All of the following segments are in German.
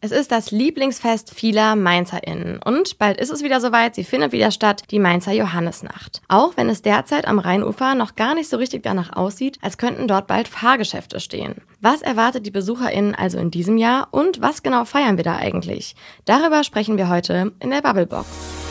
Es ist das Lieblingsfest vieler MainzerInnen. Und bald ist es wieder soweit, sie findet wieder statt, die Mainzer Johannesnacht. Auch wenn es derzeit am Rheinufer noch gar nicht so richtig danach aussieht, als könnten dort bald Fahrgeschäfte stehen. Was erwartet die BesucherInnen also in diesem Jahr und was genau feiern wir da eigentlich? Darüber sprechen wir heute in der Bubblebox.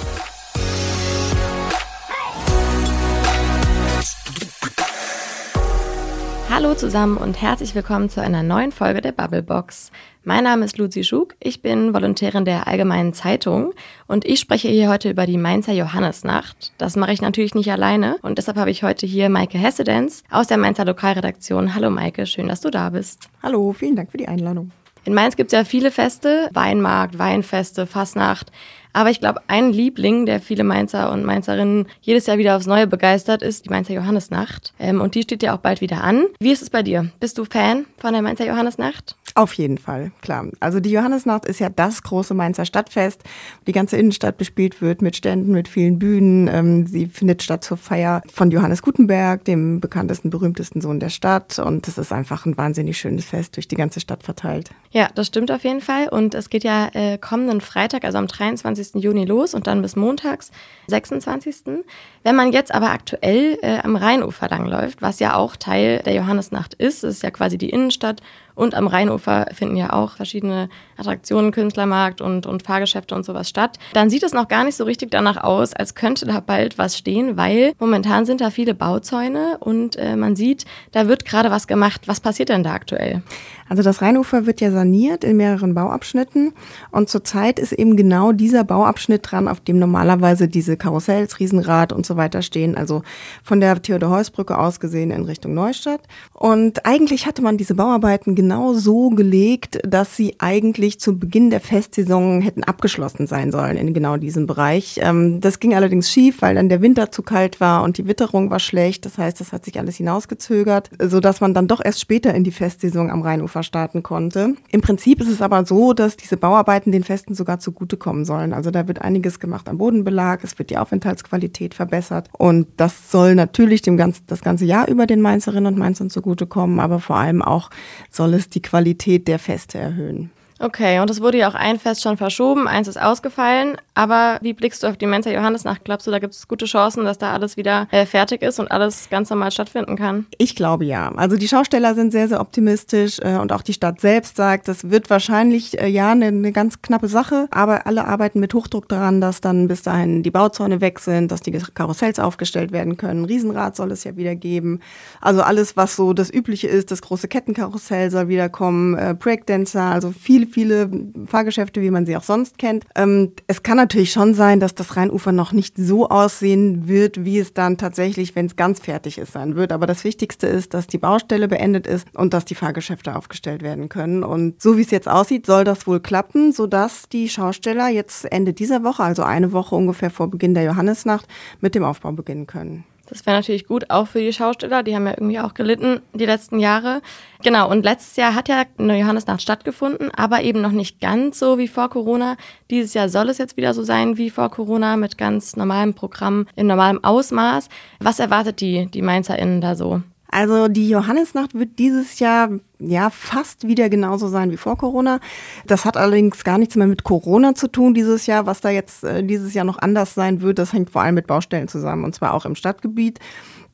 Hallo zusammen und herzlich willkommen zu einer neuen Folge der Bubblebox. Mein Name ist Luzi Schug, ich bin Volontärin der Allgemeinen Zeitung und ich spreche hier heute über die Mainzer Johannesnacht. Das mache ich natürlich nicht alleine und deshalb habe ich heute hier Maike Hessedenz aus der Mainzer Lokalredaktion. Hallo Maike, schön, dass du da bist. Hallo, vielen Dank für die Einladung. In Mainz gibt es ja viele Feste, Weinmarkt, Weinfeste, Fasnacht. Aber ich glaube, ein Liebling, der viele Mainzer und Mainzerinnen jedes Jahr wieder aufs Neue begeistert, ist die Mainzer Johannesnacht. Ähm, und die steht ja auch bald wieder an. Wie ist es bei dir? Bist du Fan von der Mainzer Johannesnacht? Auf jeden Fall, klar. Also die Johannesnacht ist ja das große Mainzer Stadtfest. Die ganze Innenstadt bespielt wird mit Ständen, mit vielen Bühnen. Ähm, sie findet statt zur Feier von Johannes Gutenberg, dem bekanntesten, berühmtesten Sohn der Stadt. Und es ist einfach ein wahnsinnig schönes Fest durch die ganze Stadt verteilt. Ja, das stimmt auf jeden Fall. Und es geht ja äh, kommenden Freitag, also am 23. Juni los und dann bis montags, 26. Wenn man jetzt aber aktuell äh, am Rheinufer langläuft, was ja auch Teil der Johannesnacht ist, ist ja quasi die Innenstadt und am Rheinufer finden ja auch verschiedene Attraktionen, Künstlermarkt und, und Fahrgeschäfte und sowas statt. Dann sieht es noch gar nicht so richtig danach aus, als könnte da bald was stehen, weil momentan sind da viele Bauzäune und äh, man sieht, da wird gerade was gemacht. Was passiert denn da aktuell? Also das Rheinufer wird ja saniert in mehreren Bauabschnitten und zurzeit ist eben genau dieser Bauabschnitt dran, auf dem normalerweise diese Karussells, Riesenrad und so weiter stehen, also von der Theodor-Heuss-Brücke aus gesehen in Richtung Neustadt. Und eigentlich hatte man diese Bauarbeiten genau so gelegt, dass sie eigentlich zu Beginn der Festsaison hätten abgeschlossen sein sollen in genau diesem Bereich. Ähm, das ging allerdings schief, weil dann der Winter zu kalt war und die Witterung war schlecht. Das heißt, das hat sich alles hinausgezögert, sodass man dann doch erst später in die Festsaison am Rheinufer starten konnte. Im Prinzip ist es aber so, dass diese Bauarbeiten den Festen sogar zugutekommen sollen. Also da wird einiges gemacht am Bodenbelag, es wird die Aufenthaltsqualität verbessert und das soll natürlich dem ganz, das ganze Jahr über den Mainzerinnen und Mainzern zugutekommen, aber vor allem auch soll es die Qualität der Feste erhöhen. Okay, und es wurde ja auch ein Fest schon verschoben, eins ist ausgefallen. Aber wie blickst du auf die Mensa Johannesnacht? Glaubst du, da gibt es gute Chancen, dass da alles wieder äh, fertig ist und alles ganz normal stattfinden kann? Ich glaube ja. Also die Schausteller sind sehr, sehr optimistisch äh, und auch die Stadt selbst sagt, das wird wahrscheinlich äh, ja eine, eine ganz knappe Sache. Aber alle arbeiten mit Hochdruck daran, dass dann bis dahin die Bauzäune weg sind, dass die Karussells aufgestellt werden können. Riesenrad soll es ja wieder geben. Also alles, was so das Übliche ist, das große Kettenkarussell soll wieder kommen, äh, Breakdancer, also viele viele, Fahrgeschäfte, wie man sie auch sonst kennt. Ähm, es kann natürlich schon sein, dass das Rheinufer noch nicht so aussehen wird, wie es dann tatsächlich, wenn es ganz fertig ist, sein wird. Aber das Wichtigste ist, dass die Baustelle beendet ist und dass die Fahrgeschäfte aufgestellt werden können. Und so wie es jetzt aussieht, soll das wohl klappen, sodass die Schausteller jetzt Ende dieser Woche, also eine Woche ungefähr vor Beginn der Johannesnacht, mit dem Aufbau beginnen können. Das wäre natürlich gut, auch für die Schausteller. Die haben ja irgendwie auch gelitten die letzten Jahre. Genau, und letztes Jahr hat ja eine Johannesnacht stattgefunden, aber eben noch nicht ganz so wie vor Corona. Dieses Jahr soll es jetzt wieder so sein wie vor Corona mit ganz normalem Programm in normalem Ausmaß. Was erwartet die, die MainzerInnen da so? Also die Johannesnacht wird dieses Jahr ja fast wieder genauso sein wie vor Corona. Das hat allerdings gar nichts mehr mit Corona zu tun dieses Jahr. Was da jetzt äh, dieses Jahr noch anders sein wird, das hängt vor allem mit Baustellen zusammen und zwar auch im Stadtgebiet.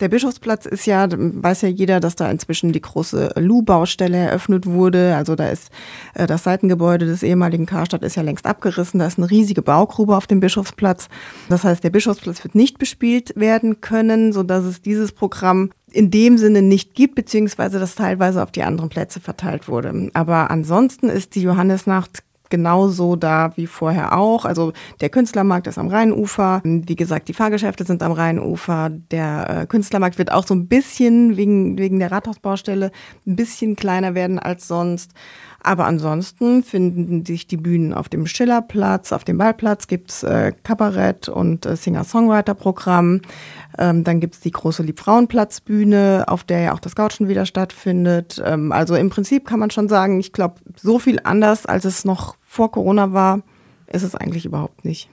Der Bischofsplatz ist ja, weiß ja jeder, dass da inzwischen die große Lu-Baustelle eröffnet wurde. Also da ist äh, das Seitengebäude des ehemaligen Karstadt ist ja längst abgerissen. Da ist eine riesige Baugrube auf dem Bischofsplatz. Das heißt, der Bischofsplatz wird nicht bespielt werden können, so dass es dieses Programm in dem Sinne nicht gibt, beziehungsweise das teilweise auf die anderen Plätze verteilt wurde. Aber ansonsten ist die Johannesnacht genauso da wie vorher auch. Also der Künstlermarkt ist am Rheinufer. Wie gesagt, die Fahrgeschäfte sind am Rheinufer. Der äh, Künstlermarkt wird auch so ein bisschen wegen, wegen der Rathausbaustelle ein bisschen kleiner werden als sonst. Aber ansonsten finden sich die Bühnen auf dem Schillerplatz, auf dem Ballplatz gibt's äh, Kabarett und äh, Singer-Songwriter-Programm. Ähm, dann gibt's die große Liebfrauenplatzbühne, auf der ja auch das Couchen wieder stattfindet. Ähm, also im Prinzip kann man schon sagen, ich glaube, so viel anders, als es noch vor Corona war, ist es eigentlich überhaupt nicht.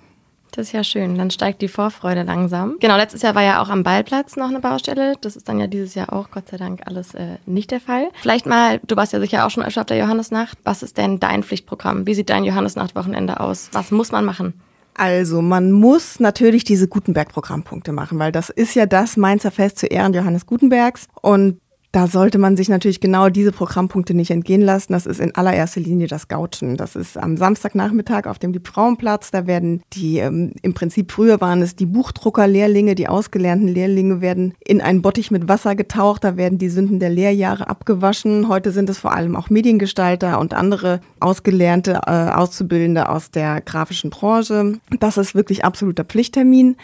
Das ist ja schön. Dann steigt die Vorfreude langsam. Genau, letztes Jahr war ja auch am Ballplatz noch eine Baustelle. Das ist dann ja dieses Jahr auch, Gott sei Dank, alles äh, nicht der Fall. Vielleicht mal, du warst ja sicher auch schon öfter auf der Johannesnacht. Was ist denn dein Pflichtprogramm? Wie sieht dein Johannesnacht-Wochenende aus? Was muss man machen? Also, man muss natürlich diese Gutenberg-Programmpunkte machen, weil das ist ja das Mainzer Fest zu Ehren Johannes Gutenbergs. Und da sollte man sich natürlich genau diese Programmpunkte nicht entgehen lassen. Das ist in allererster Linie das Gauchen. Das ist am Samstagnachmittag auf dem Liebfrauenplatz. Da werden die, ähm, im Prinzip früher waren es die Buchdruckerlehrlinge, die ausgelernten Lehrlinge werden in einen Bottich mit Wasser getaucht. Da werden die Sünden der Lehrjahre abgewaschen. Heute sind es vor allem auch Mediengestalter und andere ausgelernte äh, Auszubildende aus der grafischen Branche. Das ist wirklich absoluter Pflichttermin.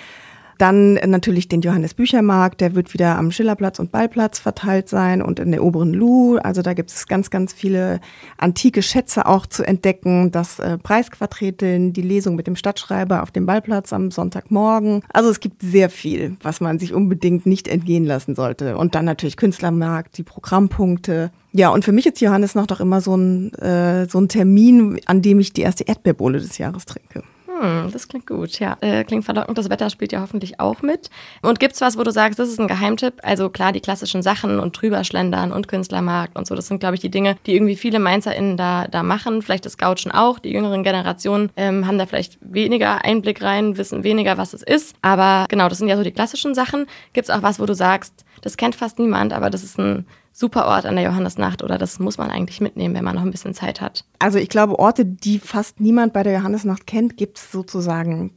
Dann natürlich den Johannes Büchermarkt, der wird wieder am Schillerplatz und Ballplatz verteilt sein und in der oberen Lu. Also da gibt es ganz, ganz viele antike Schätze auch zu entdecken. Das äh, Preisquadreteln, die Lesung mit dem Stadtschreiber auf dem Ballplatz am Sonntagmorgen. Also es gibt sehr viel, was man sich unbedingt nicht entgehen lassen sollte. Und dann natürlich Künstlermarkt, die Programmpunkte. Ja, und für mich ist Johannes noch doch immer so ein, äh, so ein Termin, an dem ich die erste Erdbeerbohle des Jahres trinke. Hm, das klingt gut, ja. Äh, klingt verlockend. Das Wetter spielt ja hoffentlich auch mit. Und gibt's was, wo du sagst, das ist ein Geheimtipp? Also klar, die klassischen Sachen und drüberschlendern und Künstlermarkt und so, das sind, glaube ich, die Dinge, die irgendwie viele MainzerInnen da, da machen. Vielleicht das Gouchen auch. Die jüngeren Generationen ähm, haben da vielleicht weniger Einblick rein, wissen weniger, was es ist. Aber genau, das sind ja so die klassischen Sachen. Gibt's auch was, wo du sagst, das kennt fast niemand, aber das ist ein super Ort an der Johannesnacht oder das muss man eigentlich mitnehmen, wenn man noch ein bisschen Zeit hat? Also ich glaube, Orte, die fast niemand bei der Johannesnacht kennt, gibt es sozusagen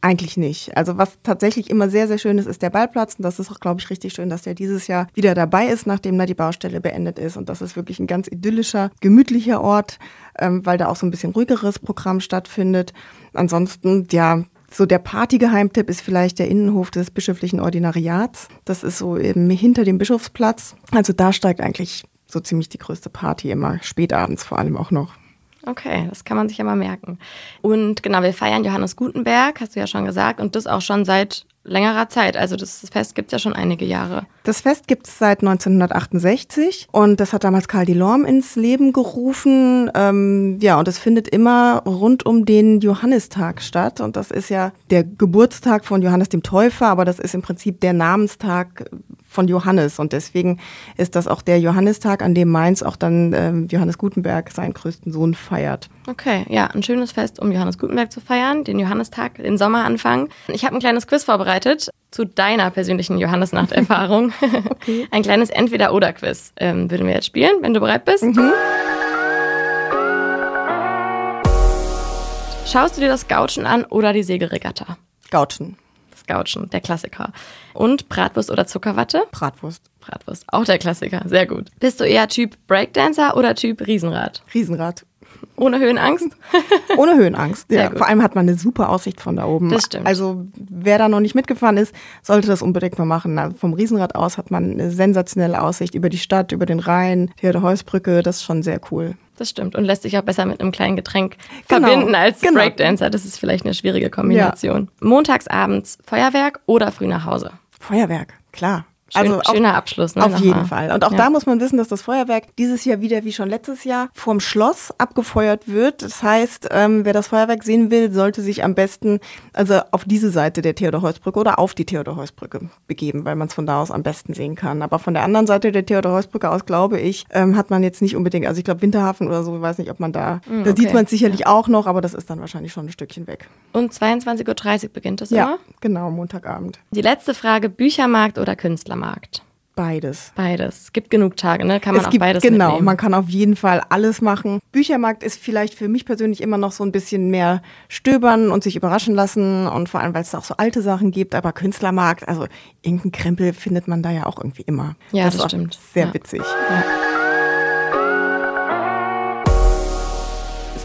eigentlich nicht. Also was tatsächlich immer sehr, sehr schön ist, ist der Ballplatz. Und das ist auch, glaube ich, richtig schön, dass der dieses Jahr wieder dabei ist, nachdem da die Baustelle beendet ist. Und das ist wirklich ein ganz idyllischer, gemütlicher Ort, ähm, weil da auch so ein bisschen ruhigeres Programm stattfindet. Ansonsten, ja, so der Partygeheimtipp ist vielleicht der Innenhof des bischöflichen Ordinariats. Das ist so eben hinter dem Bischofsplatz. Also da steigt eigentlich so ziemlich die größte Party immer, spätabends vor allem auch noch. Okay, das kann man sich ja mal merken. Und genau, wir feiern Johannes Gutenberg, hast du ja schon gesagt, und das auch schon seit längerer Zeit. Also das Fest gibt es ja schon einige Jahre. Das Fest gibt es seit 1968 und das hat damals Karl Delorme ins Leben gerufen. Ähm, ja, und es findet immer rund um den Johannistag statt. Und das ist ja der Geburtstag von Johannes dem Täufer, aber das ist im Prinzip der Namenstag von Johannes. Und deswegen ist das auch der Johannistag, an dem Mainz auch dann ähm, Johannes Gutenberg seinen größten Sohn feiert. Okay, ja, ein schönes Fest, um Johannes Gutenberg zu feiern, den Johannistag, den Sommeranfang. Ich habe ein kleines Quiz vorbereitet zu deiner persönlichen Johannesnacht-Erfahrung. okay. Ein kleines Entweder-Oder-Quiz ähm, würden wir jetzt spielen, wenn du bereit bist. Mhm. Schaust du dir das Gauchen an oder die Segelregatta? Gauchen. Das Gauchen, der Klassiker. Und Bratwurst oder Zuckerwatte? Bratwurst. Bratwurst, auch der Klassiker, sehr gut. Bist du eher Typ Breakdancer oder Typ Riesenrad? Riesenrad. Ohne Höhenangst? Ohne Höhenangst. ja. Vor allem hat man eine super Aussicht von da oben. Das stimmt. Also wer da noch nicht mitgefahren ist, sollte das unbedingt mal machen. Also vom Riesenrad aus hat man eine sensationelle Aussicht über die Stadt, über den Rhein, die Heusbrücke. Das ist schon sehr cool. Das stimmt und lässt sich auch besser mit einem kleinen Getränk genau. verbinden als genau. Breakdancer. Das ist vielleicht eine schwierige Kombination. Ja. Montagsabends Feuerwerk oder früh nach Hause? Feuerwerk, klar. Schön, also schöner Abschluss. Ne, auf jeden mal. Fall. Und auch ja. da muss man wissen, dass das Feuerwerk dieses Jahr wieder wie schon letztes Jahr vorm Schloss abgefeuert wird. Das heißt, ähm, wer das Feuerwerk sehen will, sollte sich am besten also auf diese Seite der Theodor-Heuss-Brücke oder auf die Theodor-Heuss-Brücke begeben, weil man es von da aus am besten sehen kann. Aber von der anderen Seite der Theodor-Heuss-Brücke aus, glaube ich, ähm, hat man jetzt nicht unbedingt, also ich glaube Winterhafen oder so, ich weiß nicht, ob man da, mm, da sieht man es sicherlich ja. auch noch, aber das ist dann wahrscheinlich schon ein Stückchen weg. Und 22.30 Uhr beginnt es ja, immer? genau, Montagabend. Die letzte Frage, Büchermarkt oder Künstlermarkt? Beides. Beides. Es gibt genug Tage, ne? Kann man es auch gibt, beides Genau, mitnehmen. man kann auf jeden Fall alles machen. Büchermarkt ist vielleicht für mich persönlich immer noch so ein bisschen mehr stöbern und sich überraschen lassen und vor allem, weil es da auch so alte Sachen gibt. Aber Künstlermarkt, also irgendein Krempel findet man da ja auch irgendwie immer. Ja, das, das stimmt. Sehr ja. witzig. Ja.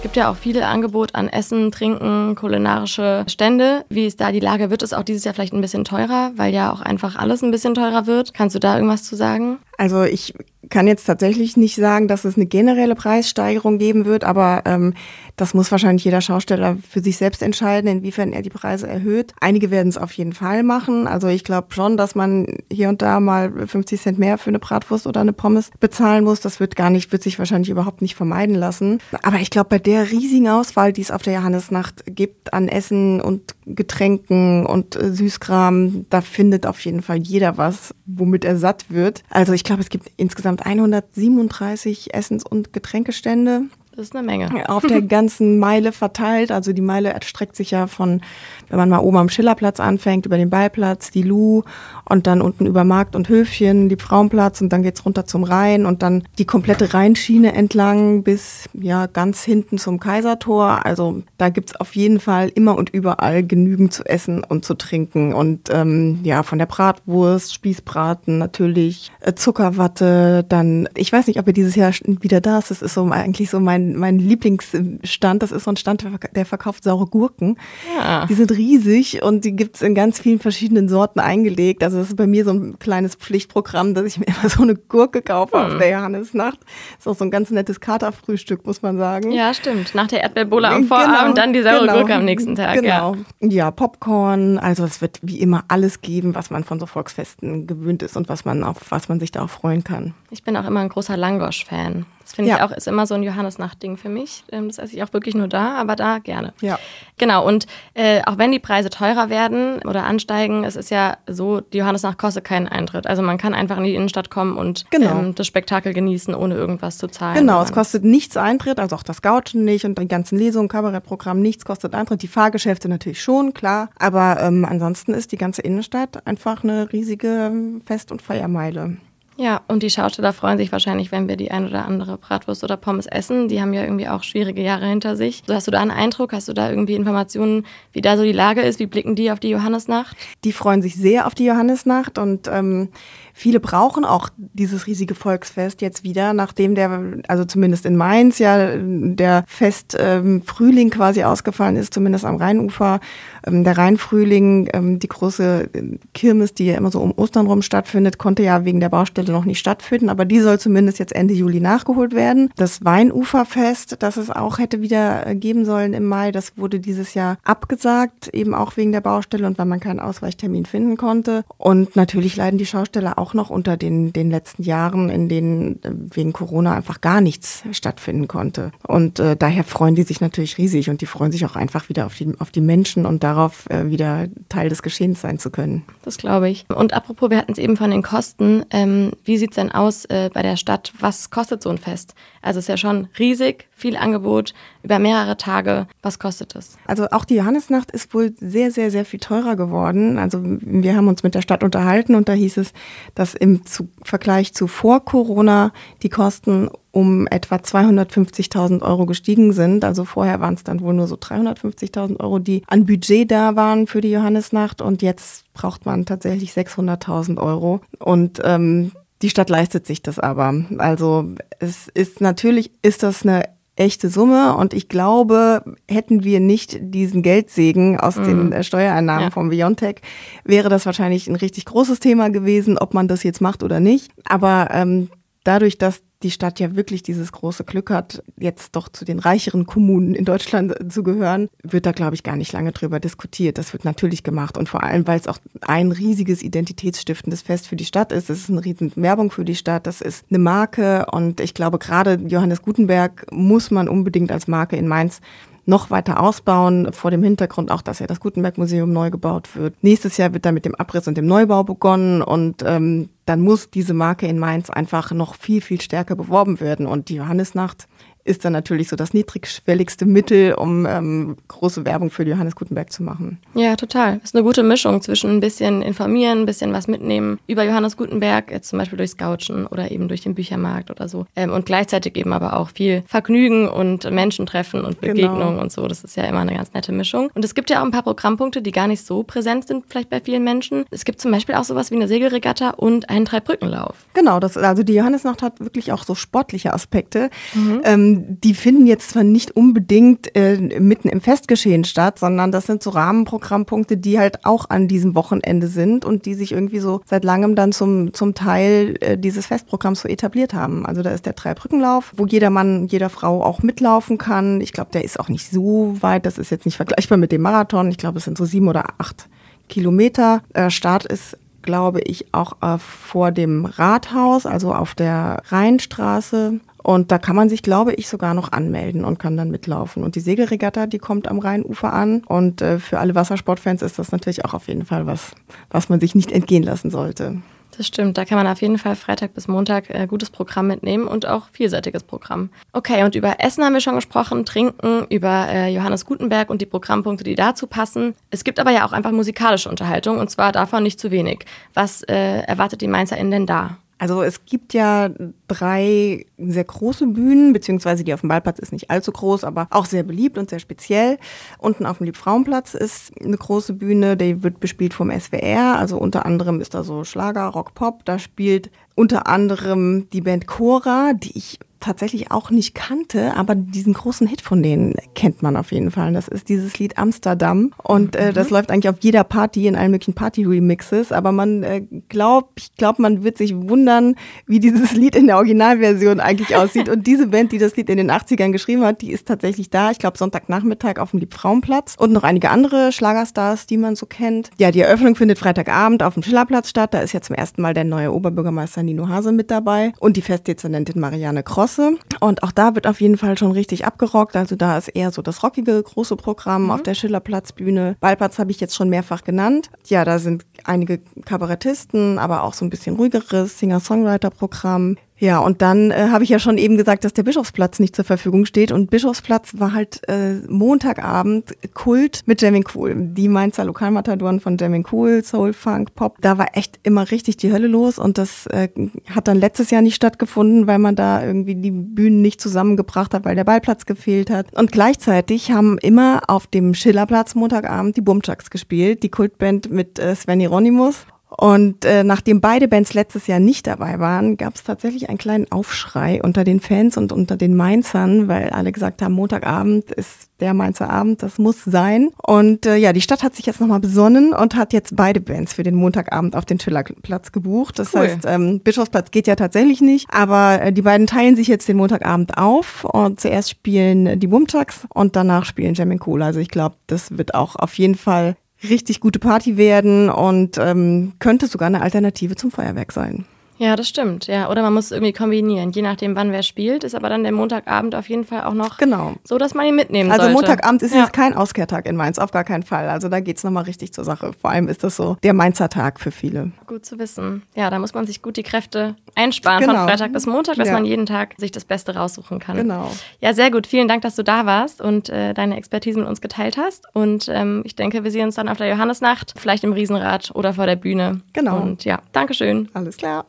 Es gibt ja auch viel Angebot an Essen, Trinken, kulinarische Stände. Wie ist da die Lage? Wird es auch dieses Jahr vielleicht ein bisschen teurer, weil ja auch einfach alles ein bisschen teurer wird? Kannst du da irgendwas zu sagen? Also ich kann jetzt tatsächlich nicht sagen, dass es eine generelle Preissteigerung geben wird, aber ähm, das muss wahrscheinlich jeder Schausteller für sich selbst entscheiden, inwiefern er die Preise erhöht. Einige werden es auf jeden Fall machen. Also ich glaube schon, dass man hier und da mal 50 Cent mehr für eine Bratwurst oder eine Pommes bezahlen muss. Das wird gar nicht, wird sich wahrscheinlich überhaupt nicht vermeiden lassen. Aber ich glaube, bei der riesigen Auswahl, die es auf der Johannesnacht gibt an Essen und Getränken und äh, Süßkram. Da findet auf jeden Fall jeder was, womit er satt wird. Also ich glaube, es gibt insgesamt 137 Essens- und Getränkestände. Das ist eine Menge. Auf der ganzen Meile verteilt. Also die Meile erstreckt sich ja von, wenn man mal oben am Schillerplatz anfängt, über den Ballplatz, die Lu und dann unten über Markt und Höfchen, die Frauenplatz und dann geht's runter zum Rhein und dann die komplette Rheinschiene entlang bis ja ganz hinten zum Kaisertor. Also da gibt's auf jeden Fall immer und überall genügend zu essen und zu trinken. Und ähm, ja, von der Bratwurst, Spießbraten natürlich, äh, Zuckerwatte, dann, ich weiß nicht, ob ihr dieses Jahr wieder da ist. Das ist so eigentlich so mein mein, mein Lieblingsstand. Das ist so ein Stand, der verkauft saure Gurken. Ja. Die sind riesig und die gibt es in ganz vielen verschiedenen Sorten eingelegt. Also das ist bei mir so ein kleines Pflichtprogramm, dass ich mir immer so eine Gurke kaufe hm. auf der Johannesnacht. Ist auch so ein ganz nettes Katerfrühstück, muss man sagen. Ja, stimmt. Nach der Erdbeerbohle am genau, Vorabend, genau, dann die saure genau, Gurke am nächsten Tag. Genau. Ja. ja, Popcorn. Also es wird wie immer alles geben, was man von so Volksfesten gewöhnt ist und was man auf was man sich da auch freuen kann. Ich bin auch immer ein großer Langosch-Fan. Das finde ja. ich auch, ist immer so ein Johannesnacht-Ding für mich. Ähm, das esse ich auch wirklich nur da, aber da gerne. Ja. Genau, und äh, auch wenn die Preise teurer werden oder ansteigen, es ist ja so, die Johannesnacht kostet keinen Eintritt. Also man kann einfach in die Innenstadt kommen und genau. ähm, das Spektakel genießen, ohne irgendwas zu zahlen. Genau, es kostet nichts Eintritt, also auch das Gouchen nicht und die ganzen Lesungen, Kabarettprogramm, nichts kostet Eintritt. Die Fahrgeschäfte natürlich schon, klar. Aber ähm, ansonsten ist die ganze Innenstadt einfach eine riesige Fest- und Feiermeile. Ja, und die Schausteller freuen sich wahrscheinlich, wenn wir die ein oder andere Bratwurst oder Pommes essen. Die haben ja irgendwie auch schwierige Jahre hinter sich. So, hast du da einen Eindruck? Hast du da irgendwie Informationen, wie da so die Lage ist? Wie blicken die auf die Johannesnacht? Die freuen sich sehr auf die Johannesnacht und ähm, viele brauchen auch dieses riesige Volksfest jetzt wieder, nachdem der, also zumindest in Mainz ja der Fest ähm, Frühling quasi ausgefallen ist, zumindest am Rheinufer. Ähm, der Rheinfrühling, ähm, die große äh, Kirmes, die ja immer so um Ostern rum stattfindet, konnte ja wegen der Baustelle noch nicht stattfinden, aber die soll zumindest jetzt Ende Juli nachgeholt werden. Das Weinuferfest, das es auch hätte wieder äh, geben sollen im Mai, das wurde dieses Jahr abgesagt, eben auch wegen der Baustelle und weil man keinen Ausweichtermin finden konnte. Und natürlich leiden die Schausteller noch unter den, den letzten Jahren, in denen äh, wegen Corona einfach gar nichts stattfinden konnte. Und äh, daher freuen die sich natürlich riesig und die freuen sich auch einfach wieder auf die, auf die Menschen und darauf, äh, wieder Teil des Geschehens sein zu können. Das glaube ich. Und apropos, wir hatten es eben von den Kosten. Ähm, wie sieht es denn aus äh, bei der Stadt? Was kostet so ein Fest? Also es ist ja schon riesig, viel Angebot über mehrere Tage. Was kostet es? Also auch die Johannesnacht ist wohl sehr, sehr, sehr viel teurer geworden. Also wir haben uns mit der Stadt unterhalten und da hieß es, dass im Vergleich zu vor Corona die Kosten um etwa 250.000 Euro gestiegen sind. Also vorher waren es dann wohl nur so 350.000 Euro, die an Budget da waren für die Johannesnacht und jetzt braucht man tatsächlich 600.000 Euro. Und ähm, die Stadt leistet sich das aber. Also es ist natürlich ist das eine echte Summe und ich glaube, hätten wir nicht diesen Geldsegen aus mhm. den äh, Steuereinnahmen ja. vom Biontech, wäre das wahrscheinlich ein richtig großes Thema gewesen, ob man das jetzt macht oder nicht. Aber ähm, dadurch, dass die Stadt ja wirklich dieses große Glück hat, jetzt doch zu den reicheren Kommunen in Deutschland zu gehören, wird da, glaube ich, gar nicht lange drüber diskutiert. Das wird natürlich gemacht und vor allem, weil es auch ein riesiges identitätsstiftendes Fest für die Stadt ist. Das ist eine riesen Werbung für die Stadt, das ist eine Marke und ich glaube, gerade Johannes Gutenberg muss man unbedingt als Marke in Mainz noch weiter ausbauen, vor dem Hintergrund auch, dass ja das Gutenberg-Museum neu gebaut wird. Nächstes Jahr wird dann mit dem Abriss und dem Neubau begonnen und ähm, dann muss diese Marke in Mainz einfach noch viel, viel stärker beworben werden. Und die Johannisnacht ist dann natürlich so das niedrigschwelligste Mittel, um ähm, große Werbung für Johannes Gutenberg zu machen. Ja, total. Das ist eine gute Mischung zwischen ein bisschen informieren, ein bisschen was mitnehmen über Johannes Gutenberg, jetzt zum Beispiel durchs Couchen oder eben durch den Büchermarkt oder so. Ähm, und gleichzeitig eben aber auch viel Vergnügen und Menschen treffen und. Begegnungen genau. und so. Das ist ja immer eine ganz nette Mischung. Und es gibt ja auch ein paar Programmpunkte, die gar nicht so präsent sind, vielleicht bei vielen Menschen. Es gibt zum Beispiel auch sowas wie eine Segelregatta und einen Dreibrückenlauf. Genau, das, also die Johannesnacht hat wirklich auch so sportliche Aspekte. Mhm. Ähm, die finden jetzt zwar nicht unbedingt äh, mitten im Festgeschehen statt, sondern das sind so Rahmenprogrammpunkte, die halt auch an diesem Wochenende sind und die sich irgendwie so seit langem dann zum, zum Teil äh, dieses Festprogramms so etabliert haben. Also da ist der Dreibrückenlauf, wo jeder Mann, jeder Frau auch mitlaufen kann. Ich glaube, der ist auch nicht so weit, das ist jetzt nicht vergleichbar mit dem Marathon. Ich glaube, es sind so sieben oder acht Kilometer. Äh, Start ist glaube ich, auch äh, vor dem Rathaus, also auf der Rheinstraße. Und da kann man sich, glaube ich, sogar noch anmelden und kann dann mitlaufen. Und die Segelregatta, die kommt am Rheinufer an. Und äh, für alle Wassersportfans ist das natürlich auch auf jeden Fall was, was man sich nicht entgehen lassen sollte. Das stimmt, da kann man auf jeden Fall Freitag bis Montag äh, gutes Programm mitnehmen und auch vielseitiges Programm. Okay, und über Essen haben wir schon gesprochen, Trinken, über äh, Johannes Gutenberg und die Programmpunkte, die dazu passen. Es gibt aber ja auch einfach musikalische Unterhaltung und zwar davon nicht zu wenig. Was äh, erwartet die MainzerInnen denn da? Also es gibt ja drei sehr große Bühnen, beziehungsweise die auf dem Ballplatz ist nicht allzu groß, aber auch sehr beliebt und sehr speziell. Unten auf dem Liebfrauenplatz ist eine große Bühne, die wird bespielt vom SWR. Also unter anderem ist da so Schlager, Rock, Pop. Da spielt unter anderem die Band Cora, die ich tatsächlich auch nicht kannte, aber diesen großen Hit von denen kennt man auf jeden Fall. Das ist dieses Lied Amsterdam. Und äh, das mhm. läuft eigentlich auf jeder Party in allen möglichen Party-Remixes, aber man äh, glaubt, ich glaube, man wird sich wundern, wie dieses Lied in der Originalversion eigentlich aussieht. Und diese Band, die das Lied in den 80ern geschrieben hat, die ist tatsächlich da, ich glaube Sonntagnachmittag auf dem Liebfrauenplatz. Und noch einige andere Schlagerstars, die man so kennt. Ja, die Eröffnung findet Freitagabend auf dem Schillerplatz statt, da ist ja zum ersten Mal der neue Oberbürgermeister Nino Hase mit dabei. Und die Festdezernentin Marianne Cross Straße. Und auch da wird auf jeden Fall schon richtig abgerockt. Also da ist eher so das rockige große Programm mhm. auf der Schillerplatzbühne. Ballplatz habe ich jetzt schon mehrfach genannt. Ja, da sind einige Kabarettisten, aber auch so ein bisschen ruhigeres Singer-Songwriter-Programm. Ja, und dann äh, habe ich ja schon eben gesagt, dass der Bischofsplatz nicht zur Verfügung steht. Und Bischofsplatz war halt äh, Montagabend Kult mit Jamming Cool. Die Mainzer Lokalmatadoren von Jamming Cool, Soul, Funk, Pop. Da war echt immer richtig die Hölle los. Und das äh, hat dann letztes Jahr nicht stattgefunden, weil man da irgendwie die Bühnen nicht zusammengebracht hat, weil der Ballplatz gefehlt hat. Und gleichzeitig haben immer auf dem Schillerplatz Montagabend die Bumchucks gespielt, die Kultband mit äh, Sven Hieronymus. Und äh, nachdem beide Bands letztes Jahr nicht dabei waren, gab es tatsächlich einen kleinen Aufschrei unter den Fans und unter den Mainzern, weil alle gesagt haben, Montagabend ist der Mainzer Abend, das muss sein. Und äh, ja, die Stadt hat sich jetzt nochmal besonnen und hat jetzt beide Bands für den Montagabend auf den Schillerplatz gebucht. Das cool. heißt, ähm, Bischofsplatz geht ja tatsächlich nicht, aber äh, die beiden teilen sich jetzt den Montagabend auf und zuerst spielen die Bumchucks und danach spielen Jam Cool. Also ich glaube, das wird auch auf jeden Fall richtig gute Party werden und ähm, könnte sogar eine Alternative zum Feuerwerk sein. Ja, das stimmt. Ja, oder man muss es irgendwie kombinieren. Je nachdem, wann wer spielt, ist aber dann der Montagabend auf jeden Fall auch noch genau. so, dass man ihn mitnehmen also sollte. Also Montagabend ist ja. jetzt kein Auskehrtag in Mainz, auf gar keinen Fall. Also da geht es nochmal richtig zur Sache. Vor allem ist das so der Mainzer Tag für viele. Gut zu wissen. Ja, da muss man sich gut die Kräfte einsparen genau. von Freitag bis Montag, dass ja. man jeden Tag sich das Beste raussuchen kann. Genau. Ja, sehr gut. Vielen Dank, dass du da warst und äh, deine Expertise mit uns geteilt hast. Und ähm, ich denke, wir sehen uns dann auf der Johannesnacht, vielleicht im Riesenrad oder vor der Bühne. Genau. Und ja, Dankeschön. Alles klar.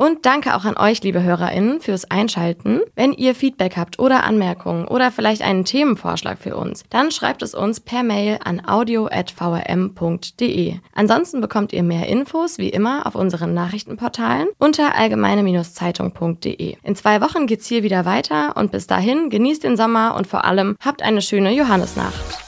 Und danke auch an euch, liebe HörerInnen, fürs Einschalten. Wenn ihr Feedback habt oder Anmerkungen oder vielleicht einen Themenvorschlag für uns, dann schreibt es uns per Mail an audio.vrm.de. Ansonsten bekommt ihr mehr Infos, wie immer, auf unseren Nachrichtenportalen unter allgemeine-zeitung.de. In zwei Wochen geht's hier wieder weiter und bis dahin genießt den Sommer und vor allem habt eine schöne Johannesnacht.